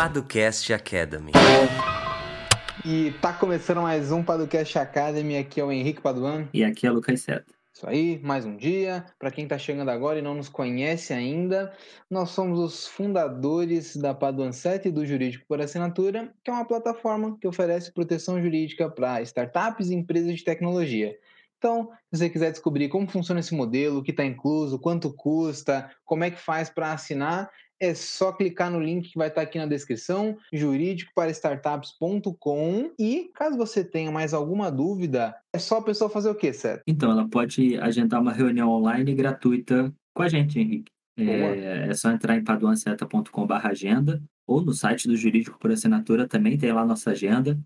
Paducast Academy. E tá começando mais um Paducast Academy. Aqui é o Henrique Paduan. E aqui é o Lucas Seta. Isso aí, mais um dia. Para quem está chegando agora e não nos conhece ainda, nós somos os fundadores da Paduan 7 e do Jurídico por Assinatura, que é uma plataforma que oferece proteção jurídica para startups e empresas de tecnologia. Então, se você quiser descobrir como funciona esse modelo, o que está incluso, quanto custa, como é que faz para assinar, é só clicar no link que vai estar aqui na descrição, jurídicoparastartups.com. E caso você tenha mais alguma dúvida, é só a pessoa fazer o quê, certo? Então, ela pode agendar uma reunião online gratuita com a gente, Henrique. É, é, só entrar em paduanceta.com.br agenda ou no site do Jurídico por Assinatura também tem lá a nossa agenda.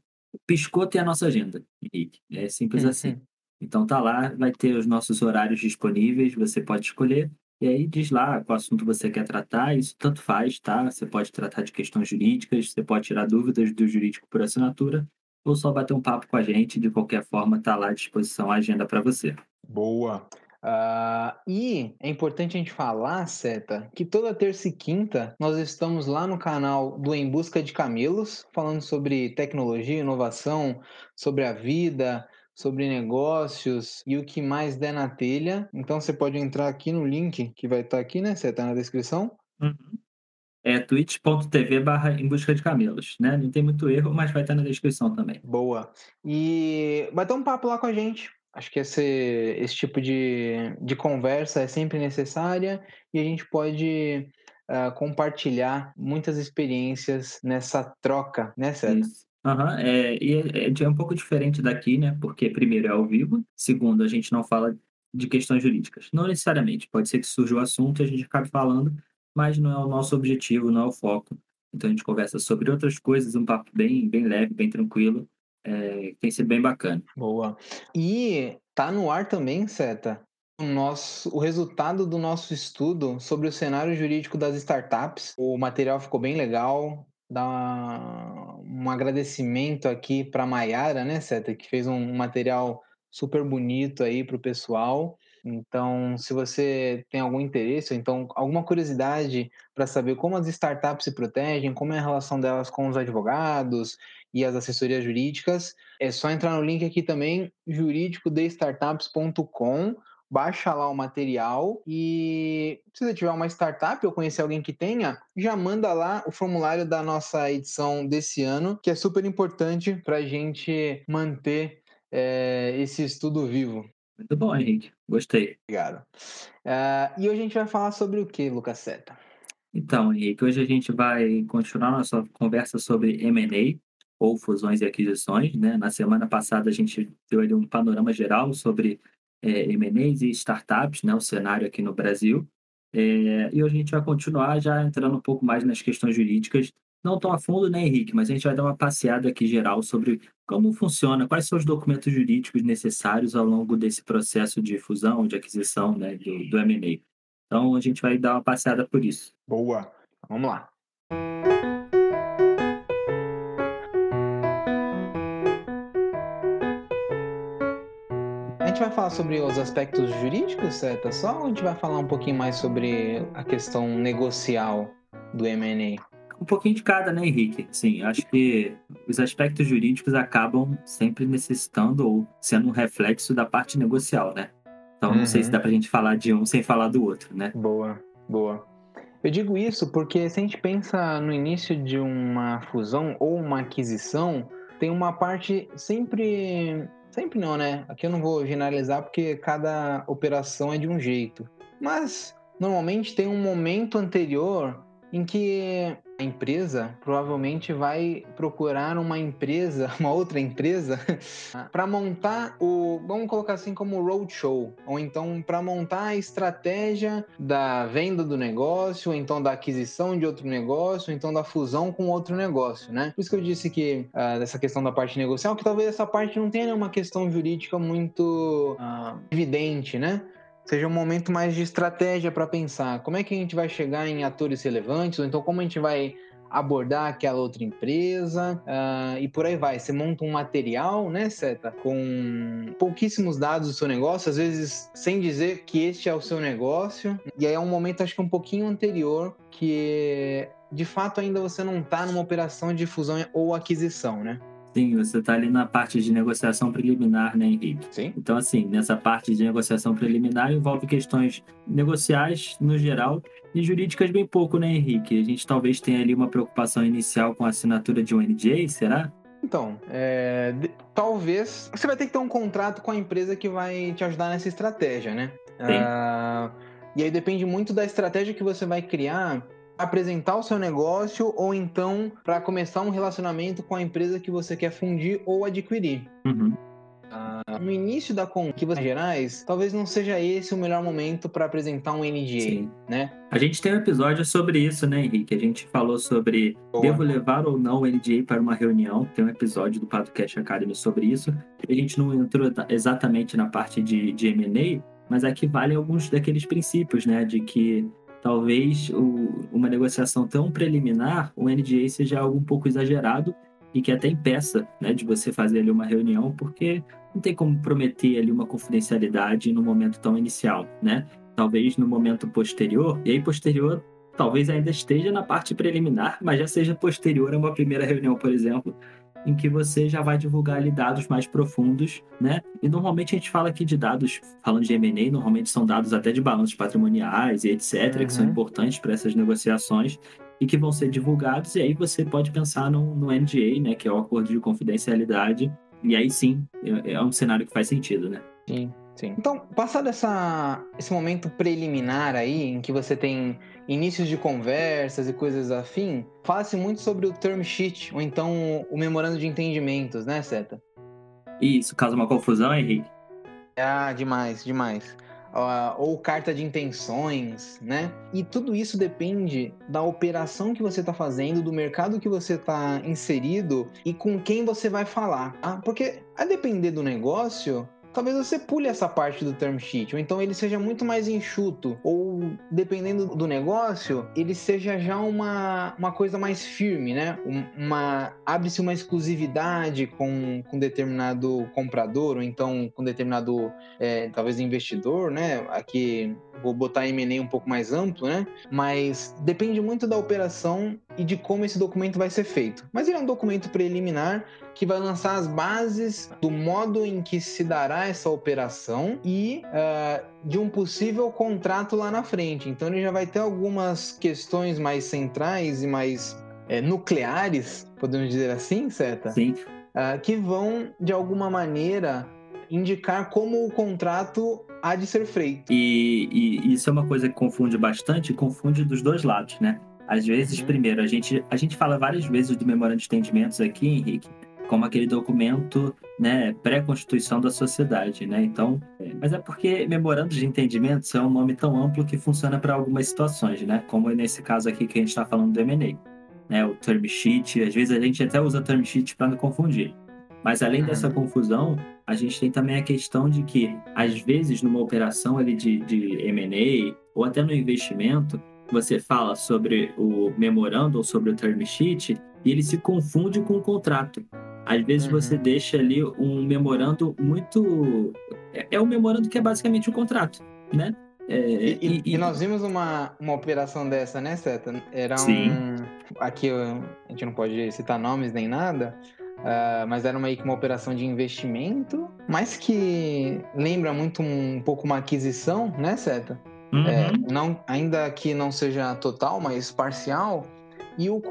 Piscou tem a nossa agenda, Henrique. É simples uhum. assim. Então tá lá, vai ter os nossos horários disponíveis, você pode escolher. E aí diz lá qual assunto você quer tratar, isso tanto faz, tá? Você pode tratar de questões jurídicas, você pode tirar dúvidas do jurídico por assinatura, ou só bater um papo com a gente, de qualquer forma, tá lá à disposição a agenda para você. Boa! Uh, e é importante a gente falar, Seta, que toda terça e quinta nós estamos lá no canal do Em Busca de Camelos, falando sobre tecnologia, inovação, sobre a vida, sobre negócios e o que mais der na telha. Então você pode entrar aqui no link que vai estar aqui, né? Você está na descrição. Uhum. É twitch.tv barra em busca de camelos, né? Não tem muito erro, mas vai estar na descrição também. Boa. E vai ter um papo lá com a gente. Acho que esse, esse tipo de, de conversa é sempre necessária e a gente pode uh, compartilhar muitas experiências nessa troca, né, Sérgio? Isso. Uhum, é, e é, é, um pouco diferente daqui, né? Porque, primeiro, é ao vivo, segundo, a gente não fala de questões jurídicas. Não necessariamente, pode ser que surja o assunto e a gente acabe falando, mas não é o nosso objetivo, não é o foco. Então a gente conversa sobre outras coisas, um papo bem, bem leve, bem tranquilo. É, tem sido bem bacana. Boa. E tá no ar também, Seta, o, nosso, o resultado do nosso estudo sobre o cenário jurídico das startups. O material ficou bem legal, dar um agradecimento aqui para a Maiara, né, Seta, que fez um material super bonito aí para o pessoal. Então, se você tem algum interesse, ou então alguma curiosidade para saber como as startups se protegem, como é a relação delas com os advogados e as assessorias jurídicas, é só entrar no link aqui também, jurídicodestartups.com baixa lá o material e se você tiver uma startup ou conhecer alguém que tenha, já manda lá o formulário da nossa edição desse ano, que é super importante para a gente manter é, esse estudo vivo. Muito bom, Henrique. Gostei. Obrigado. Uh, e hoje a gente vai falar sobre o que, Lucas Seta? Então, Henrique, hoje a gente vai continuar nossa conversa sobre M&A, ou fusões e aquisições, né? Na semana passada a gente deu ali um panorama geral sobre é, M&As e startups, né, o cenário aqui no Brasil. É, e hoje a gente vai continuar já entrando um pouco mais nas questões jurídicas, não tão a fundo, né, Henrique, mas a gente vai dar uma passeada aqui geral sobre como funciona, quais são os documentos jurídicos necessários ao longo desse processo de fusão, de aquisição né, do, do M&A. Então, a gente vai dar uma passeada por isso. Boa, vamos lá. Gente vai falar sobre os aspectos jurídicos, certo? Só ou a gente vai falar um pouquinho mais sobre a questão negocial do M&A? Um pouquinho de cada, né, Henrique? Sim, acho que os aspectos jurídicos acabam sempre necessitando ou sendo um reflexo da parte negocial, né? Então, uhum. não sei se uhum. dá pra gente falar de um sem falar do outro, né? Boa, boa. Eu digo isso porque se a gente pensa no início de uma fusão ou uma aquisição, tem uma parte sempre Sempre não, né? Aqui eu não vou generalizar porque cada operação é de um jeito. Mas normalmente tem um momento anterior em que a empresa provavelmente vai procurar uma empresa, uma outra empresa, para montar o, vamos colocar assim como roadshow, ou então para montar a estratégia da venda do negócio, ou então da aquisição de outro negócio, ou então da fusão com outro negócio, né? Por isso que eu disse que uh, dessa questão da parte negocial, que talvez essa parte não tenha uma questão jurídica muito uh, evidente, né? Seja um momento mais de estratégia para pensar como é que a gente vai chegar em atores relevantes, ou então como a gente vai abordar aquela outra empresa uh, e por aí vai. Você monta um material, né, Seta, com pouquíssimos dados do seu negócio, às vezes sem dizer que este é o seu negócio. E aí é um momento, acho que um pouquinho anterior, que de fato ainda você não está numa operação de fusão ou aquisição, né? Sim, você está ali na parte de negociação preliminar, né, Henrique? Sim. Então, assim, nessa parte de negociação preliminar envolve questões negociais no geral e jurídicas bem pouco, né, Henrique? A gente talvez tenha ali uma preocupação inicial com a assinatura de um NDA, será? Então, é, talvez você vai ter que ter um contrato com a empresa que vai te ajudar nessa estratégia, né? Sim. Ah, e aí depende muito da estratégia que você vai criar apresentar o seu negócio ou então para começar um relacionamento com a empresa que você quer fundir ou adquirir. Uhum. Uh, no início da conquista gerais, talvez não seja esse o melhor momento para apresentar um NDA, Sim. né? A gente tem um episódio sobre isso, né, Henrique? A gente falou sobre Boa. devo levar ou não o NDA para uma reunião. Tem um episódio do Podcast Academy sobre isso. A gente não entrou exatamente na parte de, de M&A, mas aqui vale alguns daqueles princípios, né? De que talvez o, uma negociação tão preliminar, o NDA seja algo um pouco exagerado e que até impeça né, de você fazer ali uma reunião, porque não tem como prometer ali uma confidencialidade no momento tão inicial, né? Talvez no momento posterior, e aí posterior talvez ainda esteja na parte preliminar, mas já seja posterior a uma primeira reunião, por exemplo, em que você já vai divulgar ali dados mais profundos, né? E normalmente a gente fala aqui de dados, falando de M&A, normalmente são dados até de balanços patrimoniais e etc, Uhum. que são importantes para essas negociações e que vão ser divulgados, e aí você pode pensar no, no NDA, né, que é o acordo de confidencialidade, e aí sim, é, é um cenário que faz sentido, né? Sim, sim. Então, passado essa, esse momento preliminar aí, em que você tem inícios de conversas e coisas afim, fala-se muito sobre o term sheet, ou então o memorando de entendimentos, né, Seta? Isso causa uma confusão, Henrique? Ah, demais, demais. Ah, ou carta de intenções, né? E tudo isso depende da operação que você está fazendo, do mercado que você está inserido e com quem você vai falar. Tá? Porque a depender do negócio, talvez você pule essa parte do term sheet, ou então ele seja muito mais enxuto, ou dependendo do negócio, ele seja já uma, uma coisa mais firme, né? Uma abre-se uma exclusividade com, com determinado comprador, ou então com determinado é, talvez investidor, né? Aqui vou botar M&A um pouco mais amplo, né? Mas depende muito da operação e de como esse documento vai ser feito. Mas ele é um documento preliminar que vai lançar as bases do modo em que se dará essa operação e uh, de um possível contrato lá na frente. Então ele já vai ter algumas questões mais centrais e mais é, nucleares, podemos dizer assim, certo? Sim. Uh, que vão de alguma maneira indicar como o contrato há de ser feito. E, e, isso é uma coisa que confunde bastante, confunde dos dois lados, né? Às vezes, uhum. primeiro, a gente, a gente fala várias vezes do memorando de entendimentos aqui, Henrique, como aquele documento né, pré-constituição da sociedade, né? Então, é, mas é porque memorando de entendimentos é um nome tão amplo que funciona para algumas situações, né? Como nesse caso aqui que a gente está falando do M&A, né? O term sheet, às vezes a gente até usa term sheet para não confundir. Mas além uhum. dessa confusão, a gente tem também a questão de que, às vezes, numa operação ali de, de M&A ou até no investimento, você fala sobre o memorando ou sobre o term sheet e ele se confunde com o contrato. Às vezes uhum. você deixa ali um memorando muito. É, é um memorando que é basicamente um contrato, né? É, e, e, e, nós vimos uma, uma operação dessa, né, Seta? Era Sim. um. Aqui a gente não pode citar nomes nem nada, uh, mas era meio que uma operação de investimento, mas que lembra muito um, um pouco uma aquisição, né, Seta? Uhum. É, não, ainda que não seja total, mas parcial, e o,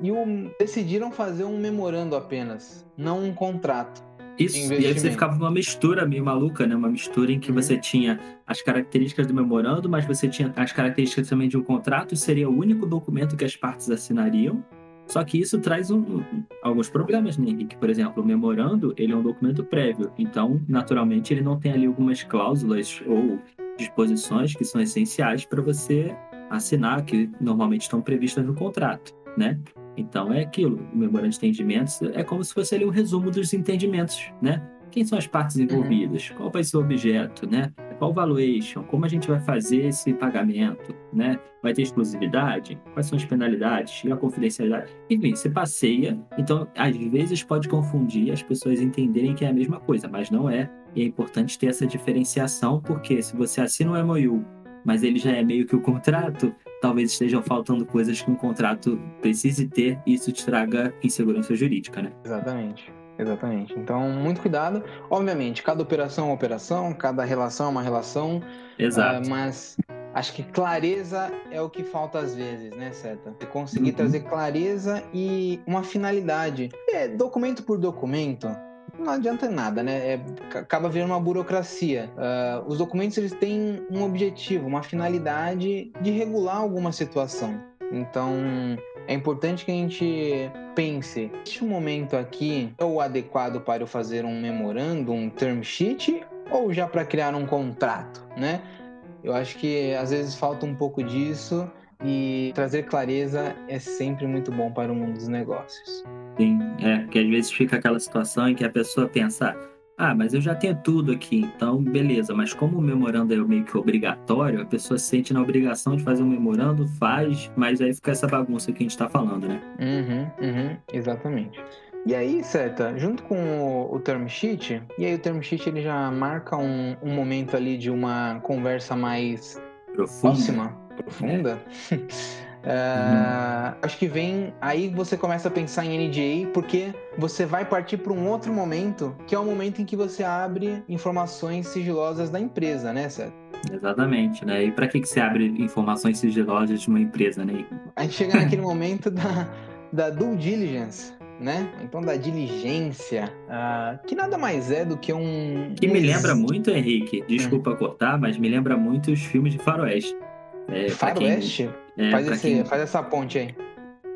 e o decidiram fazer um memorando apenas, não um contrato. Isso, e aí você ficava uma mistura meio maluca, né? Uma mistura em que uhum. você tinha as características do memorando, mas você tinha as características também de um contrato, seria o único documento que as partes assinariam. Só que isso traz um, alguns problemas, né, Henrique? Por exemplo, o memorando, ele é um documento prévio, então, naturalmente, ele não tem ali algumas cláusulas ou disposições que são essenciais para você assinar, que normalmente estão previstas no contrato, né? Então é aquilo, o memorando de entendimentos é como se fosse ali um resumo dos entendimentos, né? Quem são as partes envolvidas? Uhum. Qual vai ser o objeto, né? Qual valuation? Como a gente vai fazer esse pagamento, né? Vai ter exclusividade? Quais são as penalidades? E a confidencialidade? Enfim, você passeia. Então, às vezes pode confundir as pessoas entenderem que é a mesma coisa, mas não é. E é importante ter essa diferenciação, porque se você assina um MOU mas ele já é meio que o contrato, talvez estejam faltando coisas que um contrato precise ter e isso te traga insegurança jurídica, né? Exatamente. Exatamente. Então, muito cuidado. Obviamente, cada operação é uma operação, cada relação é uma relação. Exato. Uh, mas acho que clareza é o que falta às vezes, né, Seta? Conseguir uhum. trazer clareza e uma finalidade. É, documento por documento, não adianta nada, né? É, acaba virando uma burocracia. Uh, os documentos eles têm um objetivo, uma finalidade de regular alguma situação. Então, é importante que a gente pense: este momento aqui é o adequado para eu fazer um memorando, um term sheet, ou já para criar um contrato, né? Eu acho que às vezes falta um pouco disso e trazer clareza é sempre muito bom para o mundo dos negócios. Sim, é, que às vezes fica aquela situação em que a pessoa pensa, ah, mas eu já tenho tudo aqui, então beleza, mas como o memorando é meio que obrigatório, a pessoa se sente na obrigação de fazer um memorando, faz, mas aí fica essa bagunça que a gente está falando, né? Uhum, uhum, exatamente. E aí, Seta, junto com o, o term sheet, e aí o term sheet ele já marca um, um momento ali de uma conversa mais profunda. próxima, profunda. É. Uh, acho que vem aí você começa a pensar em NDA porque você vai partir para um outro momento que é o momento em que você abre informações sigilosas da empresa, né, certo? Exatamente, né? E para que, que você abre informações sigilosas de uma empresa, né? A gente chega naquele momento da, da due diligence, né? Então da diligência, uh, que nada mais é do que um. Que me lembra muito, Henrique. Desculpa hum. cortar, mas me lembra muito os filmes de faroeste. É, Faroeste? Quem... É, faz, esse, quem... faz essa ponte aí.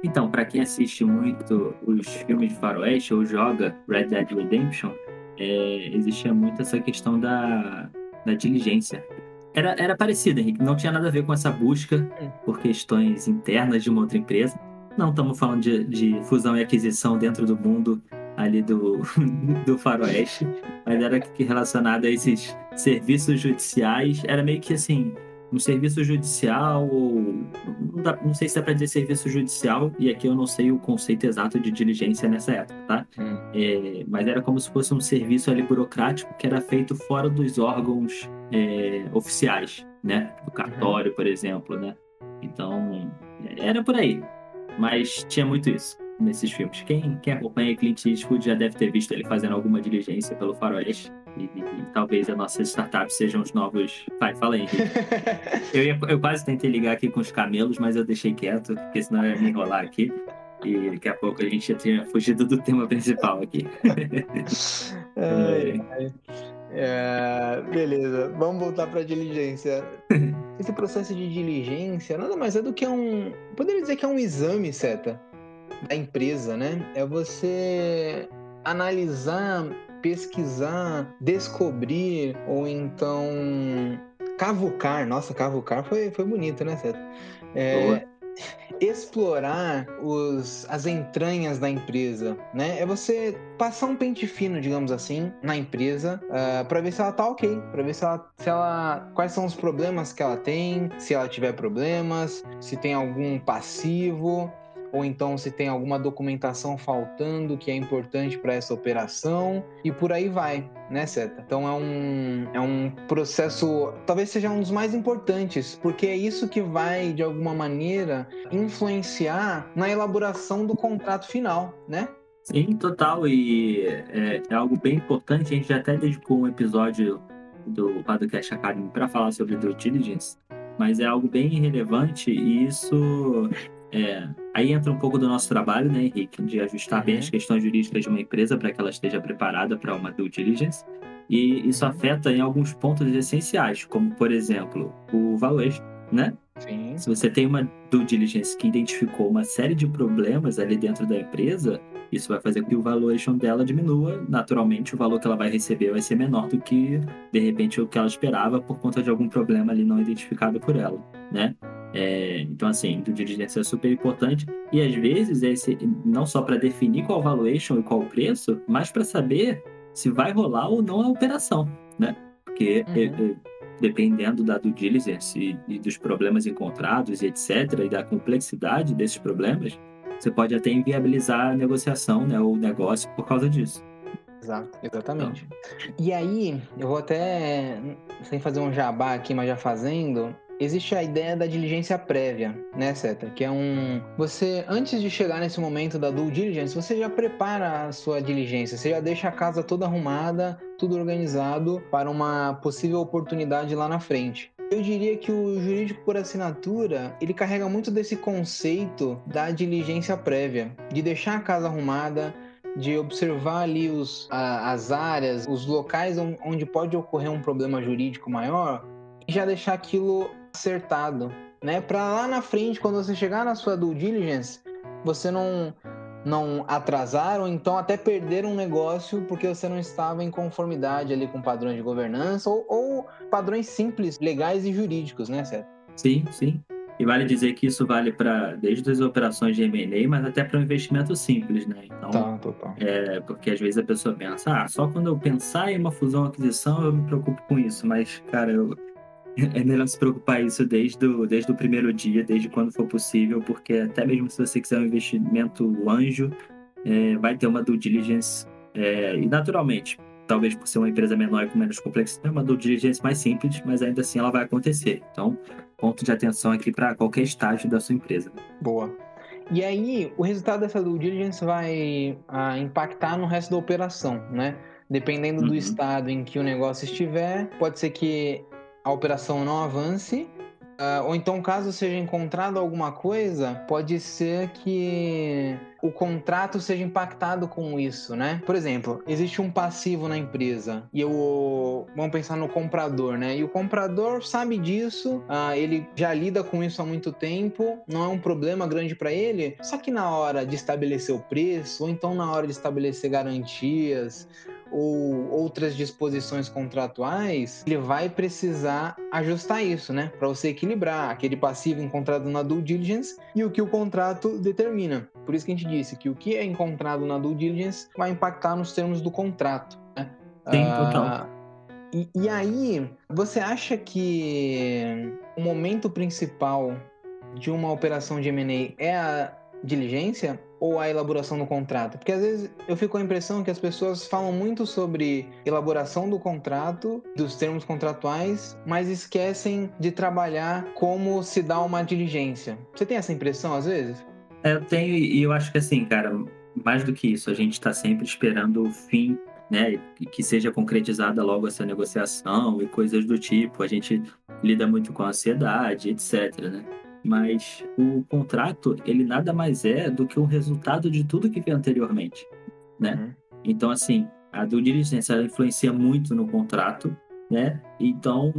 Então, para quem assiste muito os filmes de faroeste ou joga Red Dead Redemption, é, existia muito essa questão da, da diligência. Era, era parecido, Henrique. Não tinha nada a ver com essa busca hum. por questões internas de uma outra empresa. Não estamos falando de, de fusão e aquisição dentro do mundo ali do, do faroeste, mas era relacionado a esses serviços judiciais. Era meio que assim, um serviço judicial, ou não, dá, não sei se é para dizer serviço judicial, e aqui eu não sei o conceito exato de diligência nessa época, tá? Hum. É, mas era como se fosse um serviço ali burocrático que era feito fora dos órgãos é, oficiais, né? Do cartório, uhum. por exemplo, né? Então, era por aí. Mas tinha muito isso nesses filmes. Quem, quem acompanha Clint Eastwood já deve ter visto ele fazendo alguma diligência pelo faroeste. E, e, e talvez as nossas startups sejam os novos. Vai, fala aí, eu, ia, eu quase tentei ligar aqui com os camelos, mas eu deixei quieto, porque senão eu ia me enrolar aqui. E daqui a pouco a gente já tinha fugido do tema principal aqui. é, é, beleza, vamos voltar para a diligência. Esse processo de diligência nada mais é do que um. Poderia dizer que é um exame, seta, da empresa, né? É você analisar pesquisar, descobrir ou então cavucar. Nossa, cavucar foi, foi bonito, né? É, explorar os, as entranhas da empresa, né? É você passar um pente fino, digamos assim, na empresa uh, ah, para ver se ela tá ok, para ver se ela, se ela, quais são os problemas que ela tem, se ela tiver problemas, se tem algum passivo, ou então se tem alguma documentação faltando que é importante para essa operação e por aí vai, né, Seta? Então é um, é um processo, talvez seja um dos mais importantes, porque é isso que vai, de alguma maneira, influenciar na elaboração do contrato final, né? Sim, total. E é, é algo bem importante. A gente até dedicou um episódio do Podcast Academy para falar sobre due diligence, mas é algo bem relevante e isso é, aí entra um pouco do nosso trabalho, né, Henrique, de ajustar uhum. bem as questões jurídicas de uma empresa para que ela esteja preparada para uma due diligence. E isso uhum. afeta em alguns pontos essenciais, como, por exemplo, o valuation, né? Sim. Se você tem uma due diligence que identificou uma série de problemas ali dentro da empresa, isso vai fazer com que o valuation dela diminua. Naturalmente, o valor que ela vai receber vai ser menor do que, de repente, o que ela esperava por conta de algum problema ali não identificado por ela, né? É, então, assim, do diligência é super importante. E às vezes, esse, não só para definir qual valuation e qual o preço, mas para saber se vai rolar ou não a operação, né? Porque uhum. é, é, dependendo da due diligence e, e, dos problemas encontrados e etc., e da complexidade desses problemas, você pode até inviabilizar a negociação né, ou o negócio por causa disso. Exato, exatamente. Então. E aí, eu vou até, sem fazer um jabá aqui, mas já fazendo, existe a ideia da diligência prévia, né, Seta? Que é um. Você, antes de chegar nesse momento da due diligence, você já prepara a sua diligência, você já deixa a casa toda arrumada, tudo organizado para uma possível oportunidade lá na frente. Eu diria que o jurídico por assinatura, ele carrega muito desse conceito da diligência prévia, de deixar a casa arrumada, de observar ali os, a, as áreas, os locais onde pode ocorrer um problema jurídico maior e já deixar aquilo acertado, né? Para lá na frente, quando você chegar na sua due diligence, você não não atrasar ou então até perder um negócio porque você não estava em conformidade ali com padrões de governança ou, ou padrões simples, legais e jurídicos, né, certo? Sim, sim. E vale dizer que isso vale para desde as operações de M&A, mas até para um investimento simples, né? Então, tá, total. É, porque às vezes a pessoa pensa, ah, só quando eu pensar em uma fusão ou aquisição eu me preocupo com isso. Mas, cara, eu, é melhor se preocupar isso desde o, desde o primeiro dia, desde quando for possível, porque até mesmo se você quiser um investimento anjo, é, vai ter uma due diligence. É, e naturalmente, talvez por ser uma empresa menor e com menos complexidade, é uma due diligence mais simples, mas ainda assim ela vai acontecer. Então, ponto de atenção aqui para qualquer estágio da sua empresa. Boa. E aí, o resultado dessa due diligence vai ah, impactar no resto da operação, né? Dependendo do uhum. estado em que o negócio estiver, pode ser que a operação não avance. Uh, ou então, caso seja encontrado alguma coisa, pode ser que o contrato seja impactado com isso, né? Por exemplo, existe um passivo na empresa e eu vamos pensar no comprador, né? E o comprador sabe disso, uh, ele já lida com isso há muito tempo, não é um problema grande para ele. Só que na hora de estabelecer o preço, ou então na hora de estabelecer garantias, ou outras disposições contratuais, ele vai precisar ajustar isso, né? Para você equilibrar aquele passivo encontrado na due diligence e o que o contrato determina. Por isso que a gente disse que o que é encontrado na due diligence vai impactar nos termos do contrato. Né? Sim, total. Ah, e, e aí, você acha que o momento principal de uma operação de M&A é a diligência ou a elaboração do contrato? Porque às vezes eu fico com a impressão que as pessoas falam muito sobre elaboração do contrato, dos termos contratuais, mas esquecem de trabalhar como se dá uma diligência. Você tem essa impressão às vezes? É, eu tenho, e eu acho que assim, cara, mais do que isso, a gente está sempre esperando o fim né, que seja concretizada logo essa negociação e coisas do tipo. A gente lida muito com a ansiedade, etc, né? Mas o contrato ele nada mais é do que o resultado de tudo que veio anteriormente, né? Uhum. Então assim, a due diligence ela influencia muito no contrato, né? Então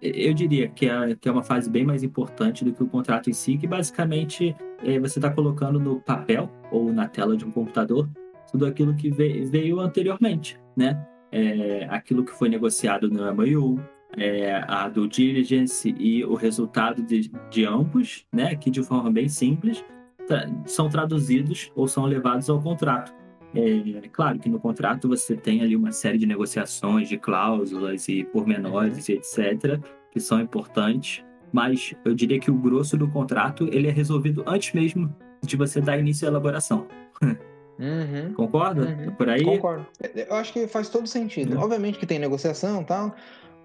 eu diria que é, que é uma fase bem mais importante do que o contrato em si, que basicamente é, você está colocando no papel ou na tela de um computador tudo aquilo que veio, veio anteriormente, né? É, aquilo que foi negociado no MOU, é, a do diligence e o resultado de, de ambos, né, que de forma bem simples tra são traduzidos ou são levados ao contrato. É, claro que no contrato você tem ali uma série de negociações, de cláusulas e pormenores, etc., que são importantes, mas eu diria que o grosso do contrato ele é resolvido antes mesmo de você dar início à elaboração. Uhum. Concorda? Uhum. Por aí? Concordo. Eu acho que faz todo sentido. Uhum. Obviamente que tem negociação e tal,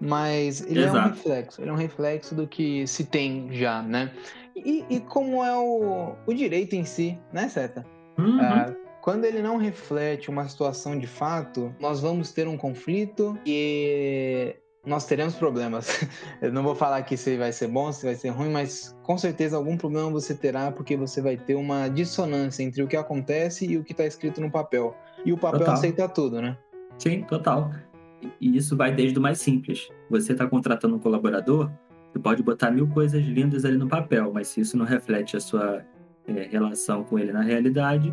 mas ele Exato. é um reflexo, ele é um reflexo do que se tem já, né? E, e como é o, o direito em si, né, Seta? Uhum. Ah, quando ele não reflete uma situação de fato, nós vamos ter um conflito e nós teremos problemas. Eu não vou falar aqui se vai ser bom, se vai ser ruim, mas com certeza algum problema você terá, porque você vai ter uma dissonância entre o que acontece e o que está escrito no papel. E o papel total. aceita tudo, né? Sim, total. E isso vai desde o mais simples. Você está contratando um colaborador, você pode botar mil coisas lindas ali no papel, mas se isso não reflete a sua é, relação com ele na realidade,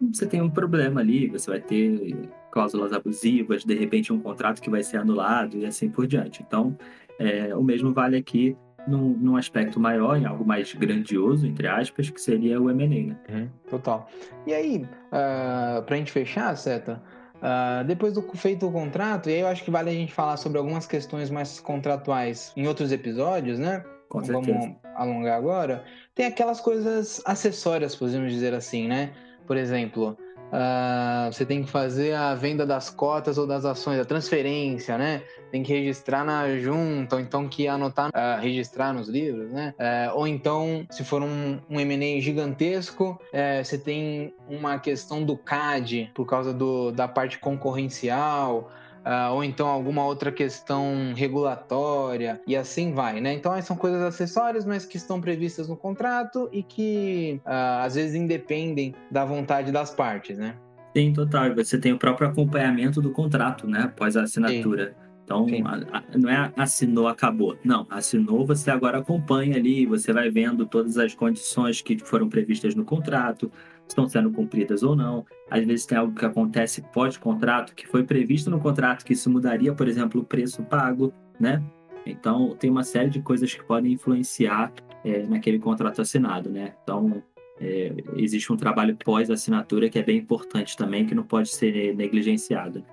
você tem um problema ali, você vai ter cláusulas abusivas, de repente um contrato que vai ser anulado e assim por diante. Então, é, o mesmo vale aqui num, num, aspecto maior, em algo mais grandioso, entre aspas, que seria o M&A, né? Uhum, total. E aí, uh, ah, para a gente fechar, Seta, Uh, depois do feito o contrato, e aí eu acho que vale a gente falar sobre algumas questões mais contratuais em outros episódios, né? Com Vamos alongar agora. Tem aquelas coisas acessórias, podemos dizer assim, né? Por exemplo, Uh, você tem que fazer a venda das cotas ou das ações, a transferência, né? Tem que registrar na junta, ou então que anotar, uh, registrar nos livros, né? Uh, ou então, se for um, um gigantesco, uh, você tem uma questão do CAD, por causa do, da parte concorrencial, Uh, ou então alguma outra questão regulatória e assim vai, né? Então são coisas acessórias, mas que estão previstas no contrato e que uh, às vezes independem da vontade das partes, né? Sim, total. Você tem o próprio acompanhamento do contrato, né? Após a assinatura. Sim. Então, a, a, não é assinou, acabou. Não, assinou, você agora acompanha ali, você vai vendo todas as condições que foram previstas no contrato, estão sendo cumpridas ou não. Às vezes tem algo que acontece pós-contrato, que foi previsto no contrato, que isso mudaria, por exemplo, o preço pago, né? Então, tem uma série de coisas que podem influenciar é, naquele contrato assinado, né? Então, é, existe um trabalho pós-assinatura que é bem importante também, que não pode ser negligenciado.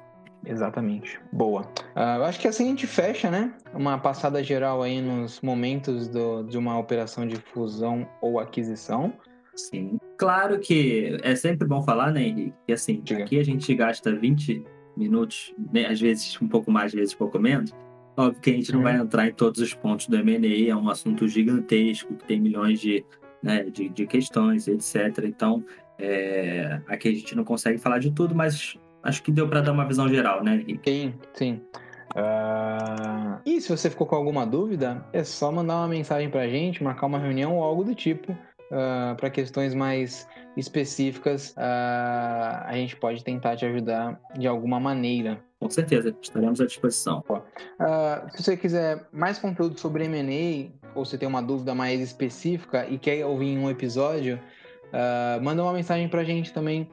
Exatamente. Boa. Uh, eu acho que assim a gente fecha, né? Uma passada geral aí nos momentos do, de uma operação de fusão ou aquisição. Sim. Claro que é sempre bom falar, né, Henrique? Que assim, Diga. aqui a gente gasta 20 minutos, né, às vezes um pouco mais, às vezes um pouco menos. Óbvio que a gente não uhum. vai entrar em todos os pontos do M&A, é um assunto gigantesco, que tem milhões de, né, de, de questões, etc. Então, é, aqui a gente não consegue falar de tudo, mas acho que deu para dar uma visão geral, né, Henrique? Sim, sim. Uh... E se você ficou com alguma dúvida, é só mandar uma mensagem para a gente, marcar uma reunião ou algo do tipo uh, ah, para questões mais específicas, uh, a gente pode tentar te ajudar de alguma maneira. Com certeza, estaremos à disposição. Uh, se você quiser mais conteúdo sobre M&A, ou se tem uma dúvida mais específica e quer ouvir um episódio, manda uma mensagem para a gente também,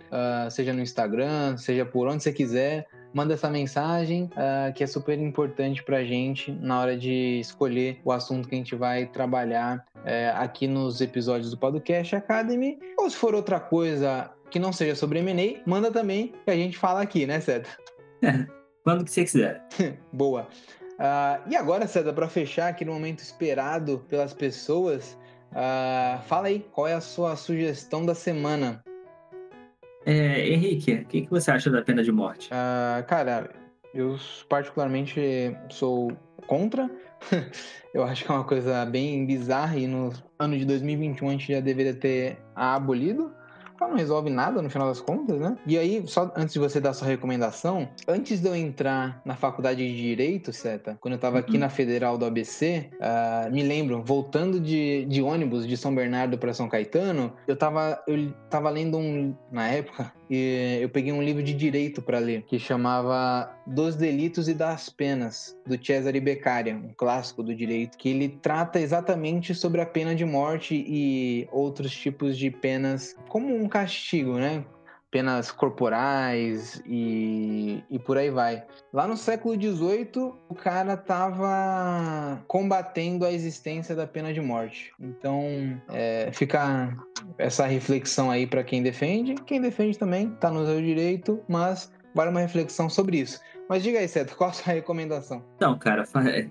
seja no Instagram, seja por onde você quiser manda essa mensagem uh, que é super importante para a gente na hora de escolher o assunto que a gente vai trabalhar uh, aqui nos episódios do Podcast Academy. Ou se for outra coisa que não seja sobre M&A, manda também que a gente fala aqui, né, Ceta? É, quando que você quiser. Boa. Uh, e agora, César, para fechar aqui no momento esperado pelas pessoas, uh, fala aí, qual é a sua sugestão da semana? É, Henrique, o que, que você acha da pena de morte? Uh, cara, eu particularmente sou contra. eu acho que é uma coisa bem bizarra e no ano de 2021 a gente já deveria ter abolido não resolve nada no final das contas, né? E aí, só antes de você dar sua recomendação, antes de eu entrar na faculdade de Direito, Seta, quando eu tava uhum. aqui na Federal do ABC, uh, ah, me lembro, voltando de, de ônibus de São Bernardo para São Caetano, eu tava, eu tava lendo um, na época, eu peguei um livro de direito para ler, que chamava Dos Delitos e das Penas, do Cesare Beccaria, um clássico do direito, que ele trata exatamente sobre a pena de morte e outros tipos de penas como um castigo, né? Penas corporais e, e por aí vai. Lá no século XVIII, o cara tava combatendo a existência da pena de morte. Então, é, fica essa reflexão aí para quem defende. Quem defende também tá no seu direito, mas vale uma reflexão sobre isso. Mas diga aí, Seto, qual a sua recomendação? Então, cara, é,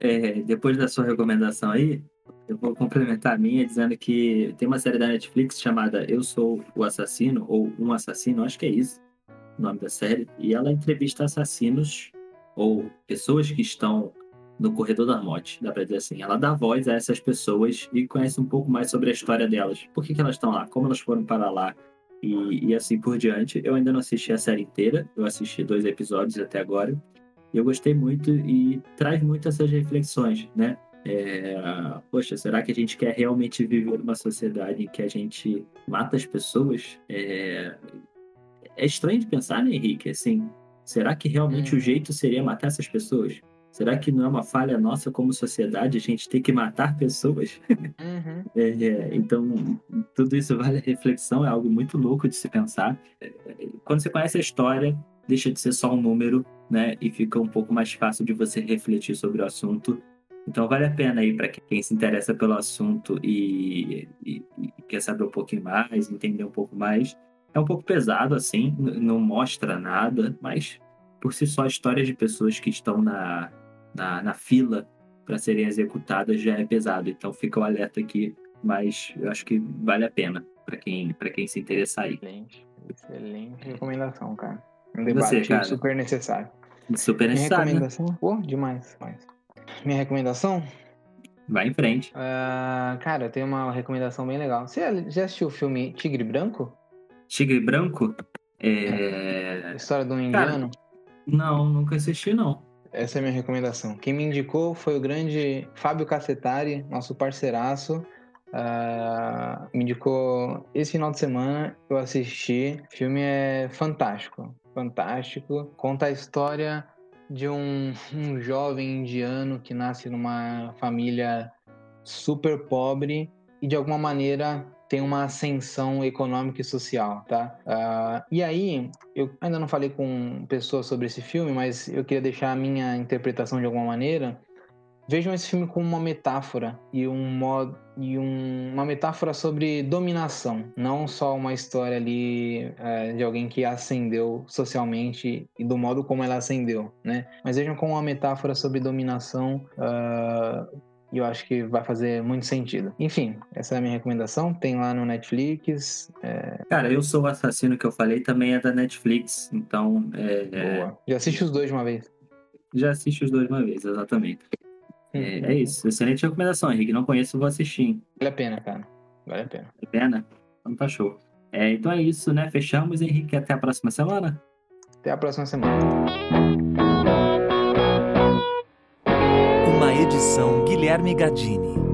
é, depois da sua recomendação aí, eu vou complementar a minha dizendo que tem uma série da Netflix chamada Eu Sou o Assassino, ou Um Assassino, acho que é isso o nome da série, e ela entrevista assassinos ou pessoas que estão no corredor da morte, dá pra dizer assim. Ela dá voz a essas pessoas e conhece um pouco mais sobre a história delas. Por que, que elas estão lá? Como elas foram para lá? E, e, assim por diante. Eu ainda não assisti a série inteira, eu assisti dois episódios até agora. E eu gostei muito e traz muito essas reflexões, né? É, poxa, será que a gente quer realmente viver numa sociedade em que a gente mata as pessoas? É, é estranho de pensar, né, Henrique? Assim, será que realmente hum. o jeito seria matar essas pessoas? Será que não é uma falha nossa como sociedade a gente ter que matar pessoas? Uhum. É, então, tudo isso vale a reflexão, é algo muito louco de se pensar. É, quando você conhece a história, deixa de ser só um número, né? E fica um pouco mais fácil de você refletir sobre o assunto então vale a pena aí para quem se interessa pelo assunto e, e, e, quer saber um pouquinho mais, entender um pouco mais. É um pouco pesado assim, não mostra nada, mas por si só histórias de pessoas que estão na, na, na fila para serem executadas já é pesado. Então fica o alerta aqui, mas eu acho que vale a pena para quem, quem se interessar aí. Excelente, Excelente recomendação, cara. Um debate Você, cara? super necessário. Super necessário. Minha recomendação? Né? Pô, demais, demais. Minha recomendação? Vai em frente. Uh, cara, eu tenho uma recomendação bem legal. Você já assistiu o filme Tigre Branco? Tigre Branco? É... História do indiano? Cara, não, nunca assisti, não. Essa é a minha recomendação. Quem me indicou foi o grande Fábio Cacetari, nosso parceiraço. Uh, me indicou esse final de semana, eu assisti. O filme é fantástico, fantástico. Conta a história de um, um jovem indiano que nasce numa família super pobre e de alguma maneira tem uma ascensão econômica e social, tá? Uh, e aí, eu ainda não falei com pessoas sobre esse filme, mas eu queria deixar a minha interpretação de alguma maneira. Vejam esse filme como uma metáfora e, um modo, e um, uma metáfora sobre dominação, não só uma história ali uh, de alguém que ascendeu socialmente e do modo como ela ascendeu, né? Mas vejam como uma metáfora sobre dominação uh, e eu acho que vai fazer muito sentido. Enfim, essa é a minha recomendação. Tem lá no Netflix. É... Cara, eu sou o assassino que eu falei também é da Netflix, então. É, é Boa. Já assiste os dois de uma vez? Já assisti os dois de uma vez, exatamente. É, é, isso. Excelente recomendação, Henrique. Não conheço, vou assistir. Vale a pena, cara. Vale a pena. Vale a pena? Então tá show. É, então é isso, né? Fechamos, Henrique. Até a próxima semana. Até a próxima semana. Uma edição Guilherme Gadini.